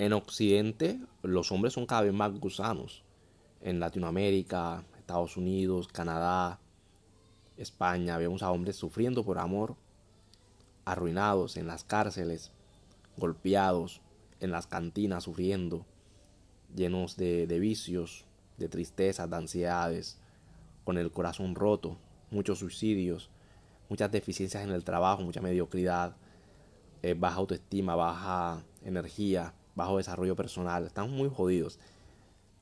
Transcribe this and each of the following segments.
En Occidente los hombres son cada vez más gusanos. En Latinoamérica, Estados Unidos, Canadá, España, vemos a hombres sufriendo por amor, arruinados en las cárceles, golpeados en las cantinas, sufriendo, llenos de, vicios, de tristezas, de ansiedades, con el corazón roto, muchos suicidios, muchas deficiencias en el trabajo, mucha mediocridad, eh, baja autoestima, baja energía, bajo desarrollo personal, están muy jodidos.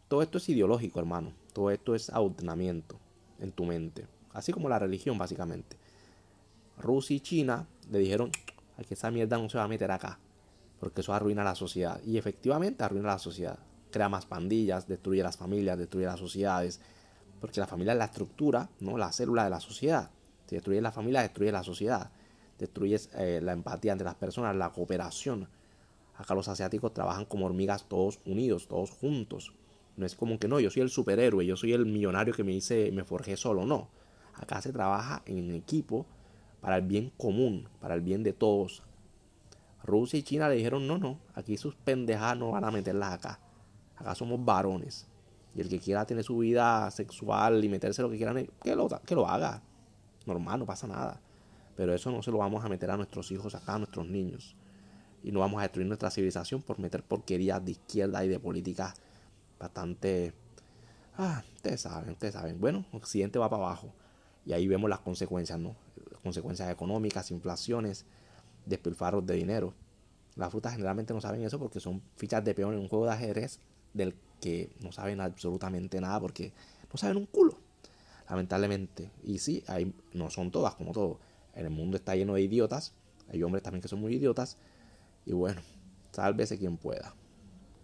Todo esto es ideológico, hermano. Todo esto es adoctrinamiento en tu mente. Así como la religión, básicamente. Rusia y China le dijeron que esa mierda no se va a meter acá. Porque eso arruina la sociedad. Y efectivamente arruina la sociedad. Crea más pandillas, destruye las familias, destruye las sociedades. Porque la familia es la estructura, ¿no? La célula de la sociedad. Si destruye la familia, destruye la sociedad. Destruye eh, la empatía entre las personas, la cooperación. Acá los asiáticos trabajan como hormigas todos unidos, todos juntos. No es como que no, yo soy el superhéroe, yo soy el millonario que me dice, me forjé solo, no. Acá se trabaja en equipo para el bien común, para el bien de todos. Rusia y China le dijeron, no, no, aquí sus pendejadas no van a meterlas acá. Acá somos varones. Y el que quiera tener su vida sexual y meterse lo que quieran, que lo, que lo haga. Normal, no pasa nada. Pero eso no se lo vamos a meter a nuestros hijos acá, a nuestros niños. Y no vamos a destruir nuestra civilización por meter porquerías de izquierda y de política bastante... Ah, ustedes saben, ustedes saben. Bueno, Occidente va para abajo. Y ahí vemos las consecuencias, ¿no? Consecuencias económicas, inflaciones, despilfarros de dinero. Las frutas generalmente no saben eso porque son fichas de peón en un juego de ajedrez del que no saben absolutamente nada porque no saben un culo. Lamentablemente. Y sí, hay, no son todas como todo. El mundo está lleno de idiotas. Hay hombres también que son muy idiotas. Y bueno, sálvese quien pueda.